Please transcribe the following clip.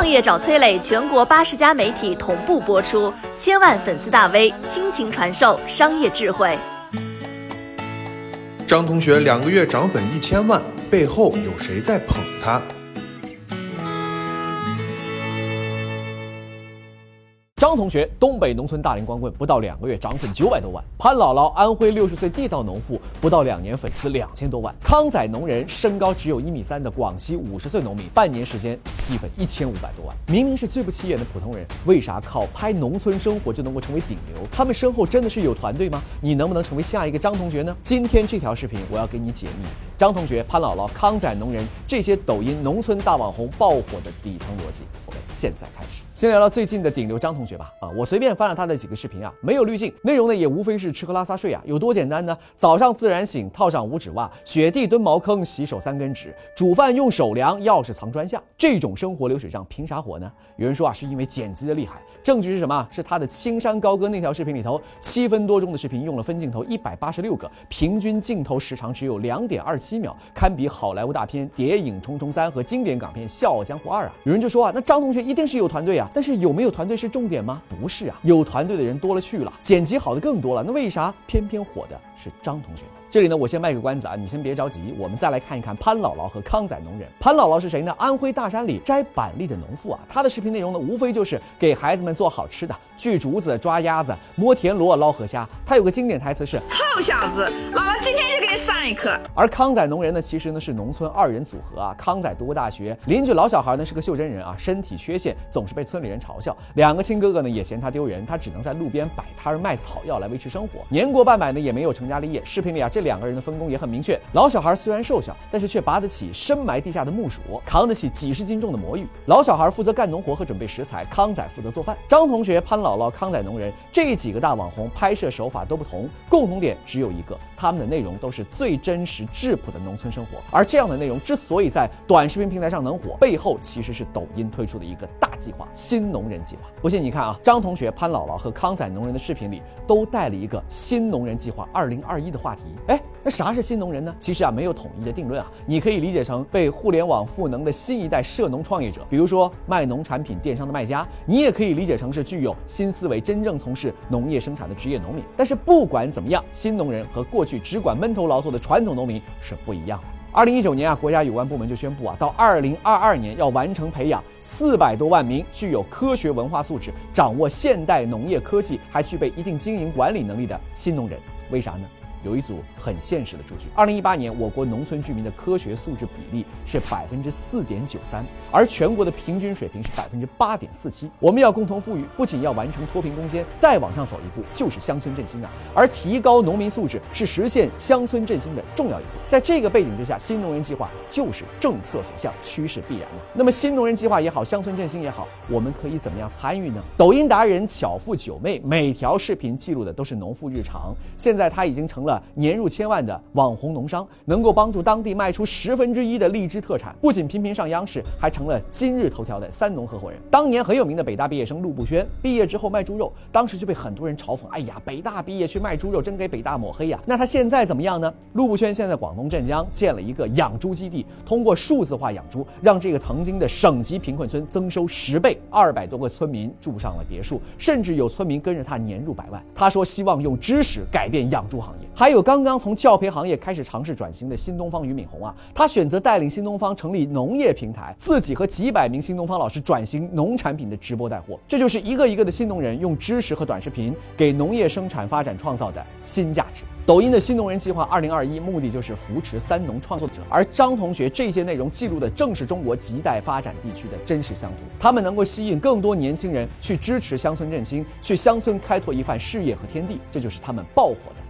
创业找崔磊，全国八十家媒体同步播出，千万粉丝大 V 倾情传授商业智慧。张同学两个月涨粉一千万，背后有谁在捧他？张同学，东北农村大龄光棍，不到两个月涨粉九百多万；潘姥姥，安徽六十岁地道农妇，不到两年粉丝两千多万；康仔农人，身高只有一米三的广西五十岁农民，半年时间吸粉一千五百多万。明明是最不起眼的普通人，为啥靠拍农村生活就能够成为顶流？他们身后真的是有团队吗？你能不能成为下一个张同学呢？今天这条视频我要给你解密：张同学、潘姥姥、康仔农人这些抖音农村大网红爆火的底层逻辑。我们现在开始，先聊聊最近的顶流张同学。吧啊！我随便翻了他的几个视频啊，没有滤镜，内容呢也无非是吃喝拉撒睡啊，有多简单呢？早上自然醒，套上五指袜，雪地蹲茅坑，洗手三根指，煮饭用手量，钥匙藏砖下，这种生活流水账凭啥火呢？有人说啊，是因为剪辑的厉害，证据是什么？是他的青山高歌那条视频里头，七分多钟的视频用了分镜头一百八十六个，平均镜头时长只有两点二七七秒，堪比好莱坞大片《谍影重重三》和经典港片《笑傲江湖二》啊！有人就说啊，那张同学一定是有团队啊，但是有没有团队是重点。吗？不是啊，有团队的人多了去了，剪辑好的更多了。那为啥偏偏火的是张同学呢？这里呢，我先卖个关子啊，你先别着急，我们再来看一看潘姥姥和康仔农人。潘姥姥是谁呢？安徽大山里摘板栗的农妇啊。她的视频内容呢，无非就是给孩子们做好吃的，锯竹子、抓鸭子、摸田螺、捞河虾。她有个经典台词是：臭小子，姥姥今天就给上一课。而康仔农人呢，其实呢是农村二人组合啊。康仔读过大学，邻居老小孩呢是个袖珍人啊，身体缺陷，总是被村里人嘲笑。两个亲哥哥呢也嫌他丢人，他只能在路边摆摊卖草药来维持生活。年过半百呢，也没有成家立业。视频里啊，这。两个人的分工也很明确，老小孩虽然瘦小，但是却拔得起深埋地下的木薯，扛得起几十斤重的魔芋。老小孩负责干农活和准备食材，康仔负责做饭。张同学、潘姥姥、康仔农人这几个大网红拍摄手法都不同，共同点只有一个，他们的内容都是最真实质朴的农村生活。而这样的内容之所以在短视频平台上能火，背后其实是抖音推出的一个大计划——新农人计划。不信你看啊，张同学、潘姥姥和康仔农人的视频里都带了一个“新农人计划二零二一”的话题。哎。那啥是新农人呢？其实啊，没有统一的定论啊。你可以理解成被互联网赋能的新一代涉农创业者，比如说卖农产品电商的卖家；你也可以理解成是具有新思维、真正从事农业生产的职业农民。但是不管怎么样，新农人和过去只管闷头劳作的传统农民是不一样的。二零一九年啊，国家有关部门就宣布啊，到二零二二年要完成培养四百多万名具有科学文化素质、掌握现代农业科技、还具备一定经营管理能力的新农人。为啥呢？有一组很现实的数据：二零一八年，我国农村居民的科学素质比例是百分之四点九三，而全国的平均水平是百分之八点四七。我们要共同富裕，不仅要完成脱贫攻坚，再往上走一步就是乡村振兴啊！而提高农民素质是实现乡村振兴的重要一步。在这个背景之下，新农人计划就是政策所向，趋势必然的。那么，新农人计划也好，乡村振兴也好，我们可以怎么样参与呢？抖音达人巧妇九妹每条视频记录的都是农妇日常，现在她已经成了。年入千万的网红农商，能够帮助当地卖出十分之一的荔枝特产，不仅频频上央视，还成了今日头条的三农合伙人。当年很有名的北大毕业生陆步轩，毕业之后卖猪肉，当时就被很多人嘲讽：“哎呀，北大毕业去卖猪肉，真给北大抹黑呀！”那他现在怎么样呢？陆步轩现在广东镇江建了一个养猪基地，通过数字化养猪，让这个曾经的省级贫困村增收十倍，二百多个村民住上了别墅，甚至有村民跟着他年入百万。他说希望用知识改变养猪行业，还有刚刚从教培行业开始尝试转型的新东方俞敏洪啊，他选择带领新东方成立农业平台，自己和几百名新东方老师转型农产品的直播带货，这就是一个一个的新农人用知识和短视频给农业生产发展创造的新价值。抖音的新农人计划二零二一目的就是扶持三农创作者，而张同学这些内容记录的正是中国亟待发展地区的真实乡土，他们能够吸引更多年轻人去支持乡村振兴，去乡村开拓一番事业和天地，这就是他们爆火的。